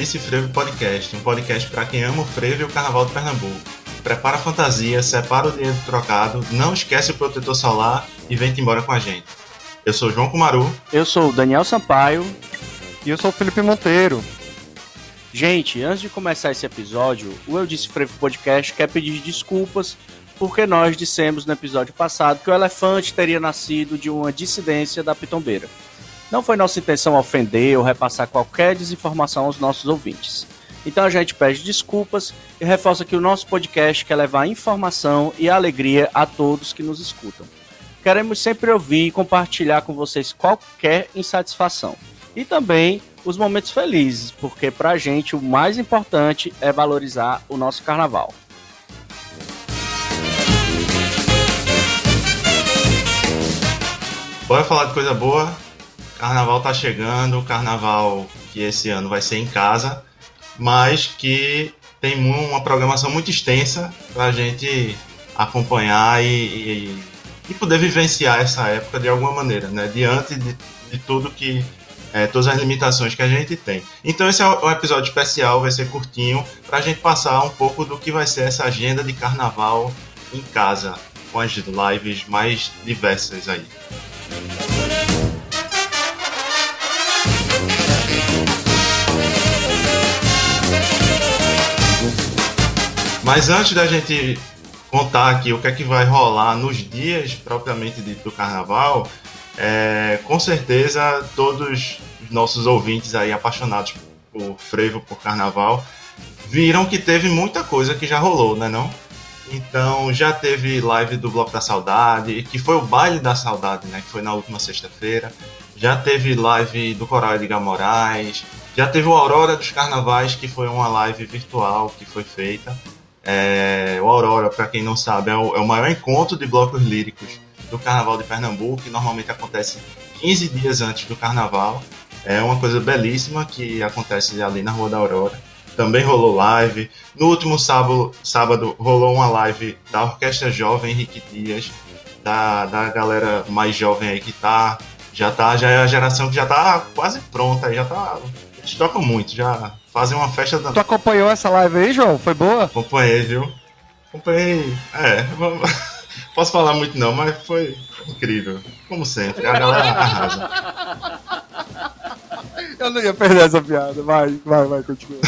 Está no ar o Eu Disse Frevo Podcast, um podcast para quem ama o frevo e o carnaval de Pernambuco. Prepara a fantasia, separa o dinheiro trocado, não esquece o protetor solar e vem-te embora com a gente. Eu sou o João Kumaru. Eu sou o Daniel Sampaio. E eu sou o Felipe Monteiro. Gente, antes de começar esse episódio, o Eu Disse Frevo Podcast quer pedir desculpas porque nós dissemos no episódio passado que o elefante teria nascido de uma dissidência da pitombeira. Não foi nossa intenção ofender ou repassar qualquer desinformação aos nossos ouvintes. Então a gente pede desculpas e reforça que o nosso podcast quer levar informação e alegria a todos que nos escutam. Queremos sempre ouvir e compartilhar com vocês qualquer insatisfação. E também os momentos felizes, porque pra gente o mais importante é valorizar o nosso carnaval. Bora falar de coisa boa. Carnaval tá chegando, carnaval que esse ano vai ser em casa, mas que tem uma programação muito extensa pra gente acompanhar e, e, e poder vivenciar essa época de alguma maneira, né? Diante de, de tudo que é, todas as limitações que a gente tem. Então esse é um episódio especial, vai ser curtinho, para a gente passar um pouco do que vai ser essa agenda de carnaval em casa, com as lives mais diversas aí. Mas antes da gente contar aqui o que é que vai rolar nos dias propriamente dito do carnaval, é, com certeza todos os nossos ouvintes aí apaixonados por frevo, por carnaval, viram que teve muita coisa que já rolou, né não? Então já teve live do Bloco da Saudade, que foi o baile da saudade, né? Que foi na última sexta-feira. Já teve live do Coral Edgar Moraes. Já teve o Aurora dos Carnavais, que foi uma live virtual que foi feita. É, o Aurora, para quem não sabe, é o, é o, maior encontro de blocos líricos do Carnaval de Pernambuco, que normalmente acontece 15 dias antes do Carnaval. É uma coisa belíssima que acontece ali na Rua da Aurora também rolou live. No último sábado, sábado rolou uma live da Orquestra Jovem Henrique Dias, da, da galera mais jovem aí que tá. Já tá, já é a geração que já tá quase pronta, já tá. Eles tocam muito, já fazem uma festa da. Tu acompanhou essa live aí, João? Foi boa? Acompanhei, viu? Acompanhei. É, posso falar muito não, mas foi incrível. Como sempre, a galera arrasa. Eu não ia perder essa piada. Vai, vai, vai, continua.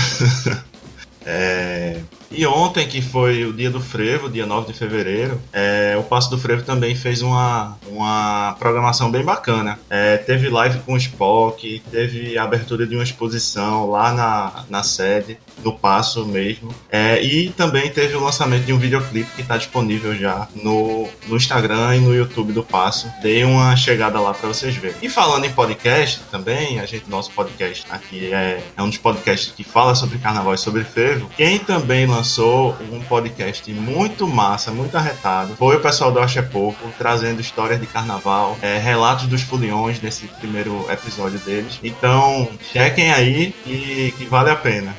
é... E ontem, que foi o dia do frevo, dia 9 de fevereiro, é, o Passo do Frevo também fez uma, uma programação bem bacana. É, teve live com o Spock, teve a abertura de uma exposição lá na, na sede do Passo mesmo. É, e também teve o lançamento de um videoclipe que está disponível já no, no Instagram e no YouTube do Passo. Dei uma chegada lá para vocês verem. E falando em podcast também, a gente, nosso podcast aqui é, é um dos podcasts que fala sobre carnaval e sobre frevo. Quem também lançou lançou um podcast muito massa, muito arretado. Foi o pessoal do Acho é Pouco, trazendo histórias de carnaval, é, relatos dos foliões nesse primeiro episódio deles. Então, chequem aí que, que vale a pena.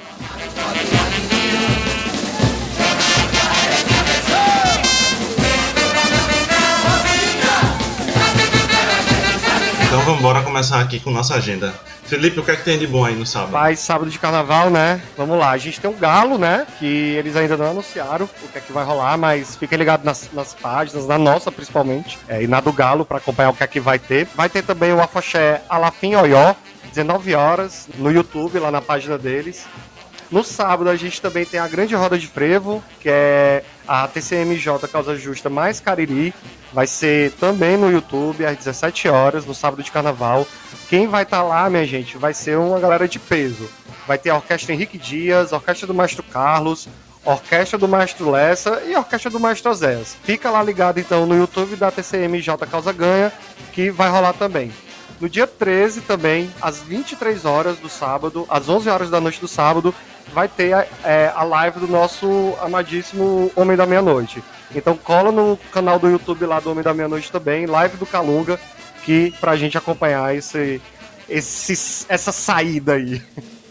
Vamos embora começar aqui com nossa agenda. Felipe, o que é que tem de bom aí no sábado? Vai sábado de carnaval, né? Vamos lá. A gente tem o Galo, né? Que eles ainda não anunciaram o que é que vai rolar, mas fiquem ligados nas, nas páginas, na nossa principalmente, é, e na do Galo para acompanhar o que é que vai ter. Vai ter também o Afoxé Alafim Oió, 19 horas, no YouTube, lá na página deles. No sábado a gente também tem a Grande Roda de Frevo, que é a TCMJ Causa Justa mais Cariri. Vai ser também no YouTube às 17 horas, no sábado de carnaval. Quem vai estar tá lá, minha gente, vai ser uma galera de peso. Vai ter a Orquestra Henrique Dias, a Orquestra do Maestro Carlos, Orquestra do Maestro Lessa e a Orquestra do Maestro Zéas. Fica lá ligado então no YouTube da TCMJ Causa Ganha, que vai rolar também. No dia 13 também, às 23 horas do sábado, às 11 horas da noite do sábado, vai ter a, é, a live do nosso amadíssimo Homem da Meia-Noite. Então cola no canal do YouTube lá do Homem da Meia-Noite também, live do Calunga, que pra gente acompanhar esse, esse, essa saída aí.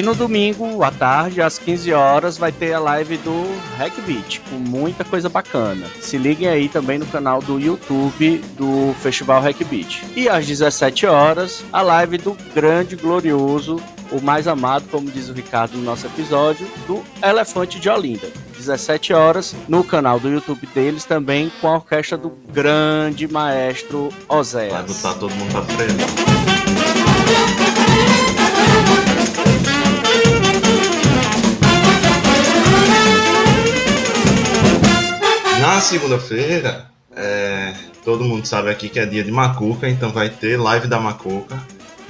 E no domingo, à tarde, às 15 horas, vai ter a live do Hackbeat, com muita coisa bacana. Se liguem aí também no canal do YouTube do Festival Hackbeat. E às 17 horas, a live do grande, glorioso, o mais amado, como diz o Ricardo no nosso episódio, do Elefante de Olinda. 17 horas, no canal do YouTube deles também, com a orquestra do grande maestro Oséias. Vai botar todo mundo pra frente. Na segunda-feira, é, todo mundo sabe aqui que é dia de Macuca, então vai ter live da Macuca.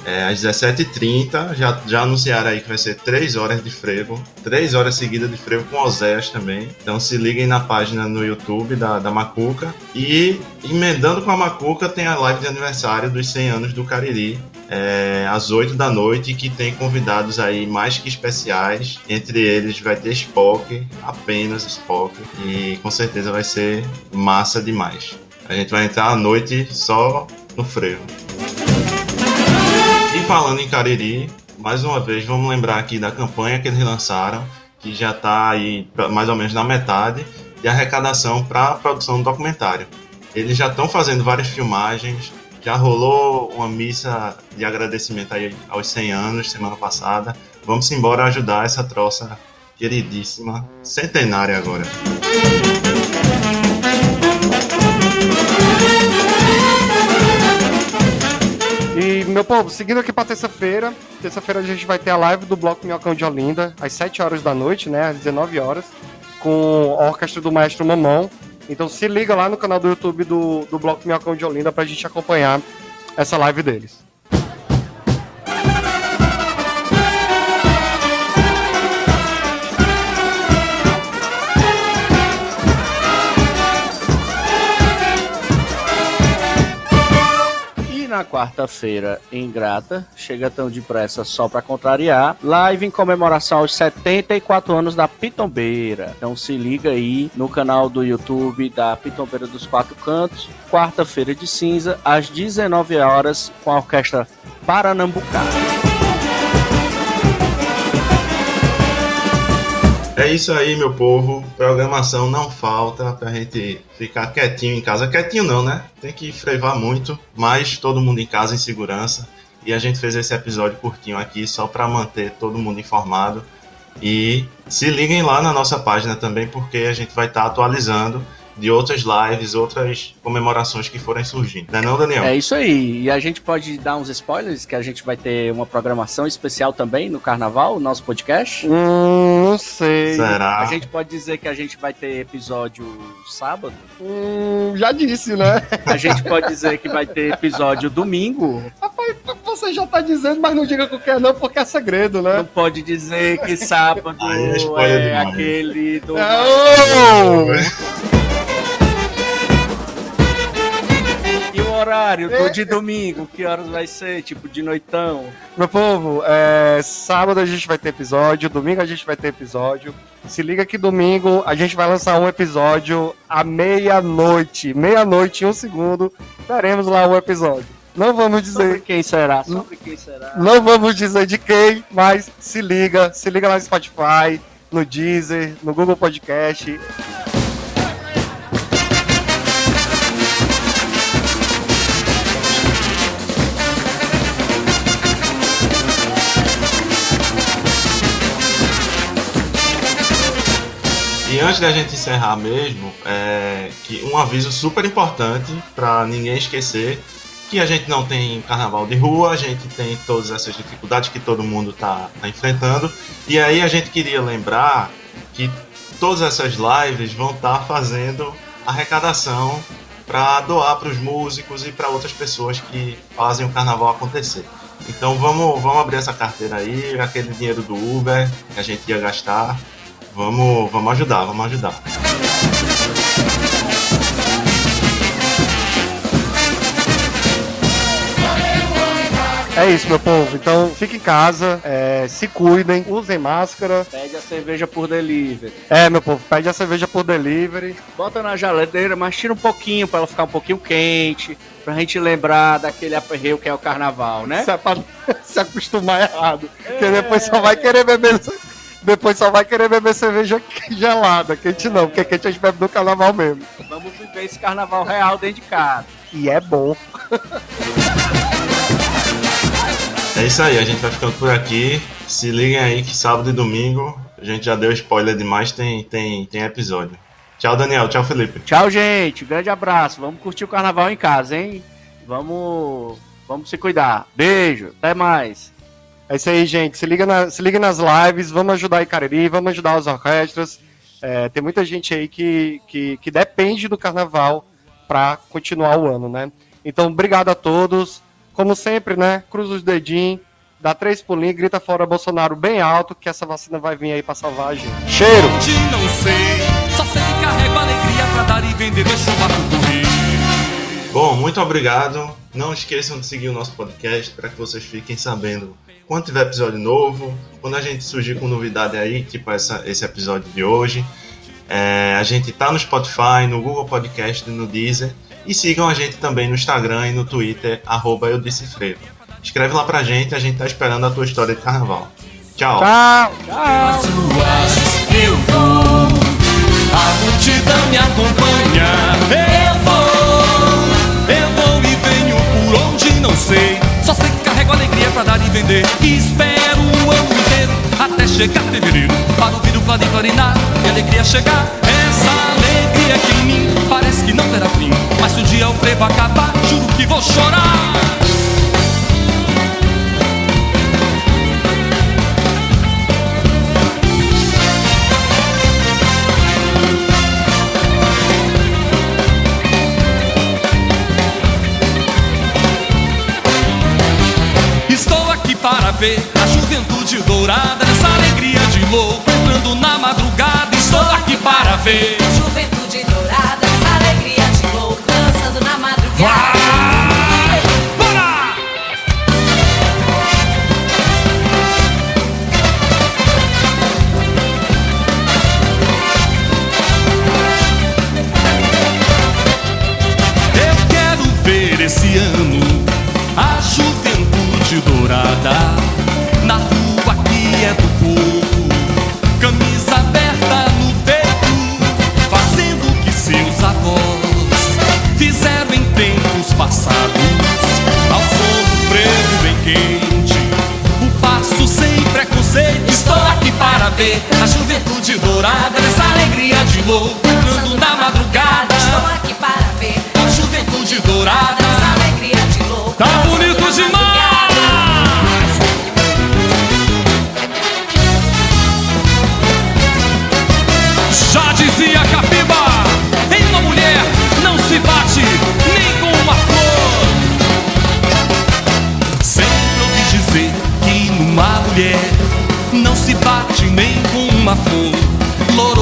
É, às 17h30, já, já anunciaram aí que vai ser 3 horas de frevo, 3 horas seguidas de frevo com Oséias também. Então se liguem na página no YouTube da, da Macuca. E emendando com a Macuca tem a live de aniversário dos 100 anos do Cariri, é, às 8 da noite, que tem convidados aí mais que especiais. Entre eles vai ter Spock, apenas Spock, e com certeza vai ser massa demais. A gente vai entrar à noite só no freio. E falando em Cariri, mais uma vez vamos lembrar aqui da campanha que eles lançaram, que já está aí mais ou menos na metade, de arrecadação para a produção do documentário. Eles já estão fazendo várias filmagens, já rolou uma missa de agradecimento aí aos 100 anos semana passada. Vamos embora ajudar essa troça queridíssima, centenária agora. E, meu povo, seguindo aqui pra terça-feira, terça-feira a gente vai ter a live do Bloco Minhocão de Olinda, às 7 horas da noite, né, às 19 horas, com a orquestra do Maestro Mamão. Então se liga lá no canal do YouTube do, do Bloco Minhocão de Olinda pra gente acompanhar essa live deles. Quarta-feira, em Grata, chega tão depressa só pra contrariar, live em comemoração aos 74 anos da Pitombeira. Então se liga aí no canal do YouTube da Pitombeira dos Quatro Cantos, quarta-feira de cinza, às 19 horas, com a orquestra Paranambucá. É isso aí, meu povo. Programação não falta pra gente ficar quietinho em casa. Quietinho não, né? Tem que frevar muito, mas todo mundo em casa em segurança. E a gente fez esse episódio curtinho aqui só para manter todo mundo informado. E se liguem lá na nossa página também, porque a gente vai estar atualizando de outras lives, outras comemorações que forem surgindo. Não é não, Daniel? É isso aí. E a gente pode dar uns spoilers, que a gente vai ter uma programação especial também no Carnaval, o nosso podcast. Hum, não sei. Será? A gente pode dizer que a gente vai ter episódio sábado. Hum, já disse, né? A gente pode dizer que vai ter episódio domingo. Rapaz, você já tá dizendo, mas não diga qualquer não, porque é segredo, né? Não pode dizer que sábado Aí é spoiler é aquele do. Não! Horário do de domingo? Que horas vai ser? Tipo de noitão? Meu povo, é, sábado a gente vai ter episódio, domingo a gente vai ter episódio. Se liga que domingo a gente vai lançar um episódio à meia-noite. Meia-noite e um segundo, teremos lá um episódio. Não vamos Sobre dizer, quem será? Sobre quem será? não vamos dizer de quem, mas se liga, se liga lá no Spotify, no Deezer, no Google Podcast. E antes da gente encerrar mesmo, é, que um aviso super importante para ninguém esquecer que a gente não tem carnaval de rua, a gente tem todas essas dificuldades que todo mundo está enfrentando. E aí a gente queria lembrar que todas essas lives vão estar fazendo arrecadação para doar para os músicos e para outras pessoas que fazem o carnaval acontecer. Então vamos, vamos abrir essa carteira aí, aquele dinheiro do Uber que a gente ia gastar. Vamos, vamos ajudar, vamos ajudar. É isso, meu povo. Então, fique em casa, é, se cuidem, usem máscara. Pede a cerveja por delivery. É, meu povo, pede a cerveja por delivery. Bota na geladeira, mas tira um pouquinho pra ela ficar um pouquinho quente. Pra gente lembrar daquele aperreio que é o carnaval, né? Isso é pra se acostumar errado. Porque depois só vai querer beber. Depois só vai querer beber cerveja gelada. Quente não, porque quente a gente bebe no carnaval mesmo. Vamos viver esse carnaval real dentro de casa. E é bom. É isso aí, a gente vai ficando por aqui. Se liguem aí que sábado e domingo, a gente já deu spoiler demais, tem, tem, tem episódio. Tchau, Daniel. Tchau, Felipe. Tchau, gente. Grande abraço. Vamos curtir o carnaval em casa, hein? Vamos, vamos se cuidar. Beijo. Até mais. É isso aí, gente. Se liga, na, se liga nas lives, vamos ajudar a Icariri, vamos ajudar as orquestras. É, tem muita gente aí que, que, que depende do carnaval para continuar o ano, né? Então, obrigado a todos. Como sempre, né? Cruza os dedinhos, dá três pulinhos, grita fora Bolsonaro bem alto, que essa vacina vai vir aí para salvar a gente. Cheiro! Não sei, só sei que carrego alegria pra dar e vender, deixa o barco correr. Bom, muito obrigado. Não esqueçam de seguir o nosso podcast para que vocês fiquem sabendo quando tiver episódio novo, quando a gente surgir com novidade aí, tipo essa, esse episódio de hoje. É, a gente tá no Spotify, no Google Podcast e no Deezer. E sigam a gente também no Instagram e no Twitter, arroba eu disse frevo. Escreve lá pra gente, a gente tá esperando a tua história de carnaval. Tchau! Tchau! Eu vou, a multidão me acompanha. Espero o ano inteiro até chegar fevereiro. Para ouvir o clarim clarinar e a alegria chegar. Essa alegria que em mim parece que não terá fim. Mas se um dia o frevo acabar, juro que vou chorar. Ver a juventude dourada nessa alegria de louco entrando na madrugada. Estou aqui para ver. Juventude dourada, essa alegria de louco, dançando na madrugada.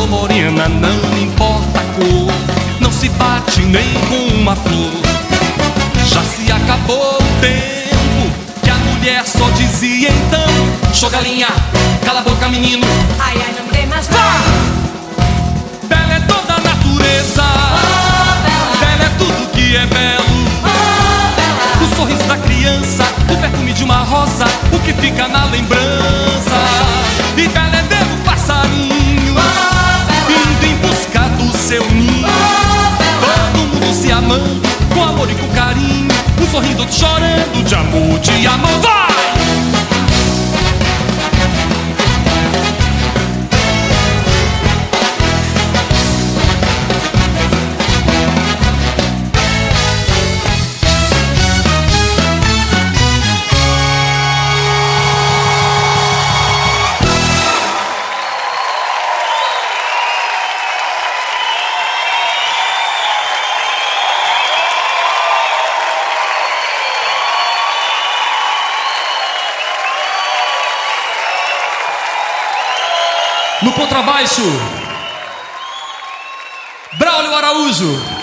Morena, não importa a cor, não se bate nem com uma flor. Já se acabou o tempo que a mulher só dizia então: Show galinha, cala a boca, menino. Ai, ai, não tem mais nada. Bela é toda a natureza. Oh, bela, Bela é tudo que é belo. oh. O sorriso da criança, o perfume de uma rosa, o que fica na lembrança. Amor e com carinho. Um sorrindo, outro chorando, de amor, de amor. Vai! Contrabaixo, Braulio Araújo.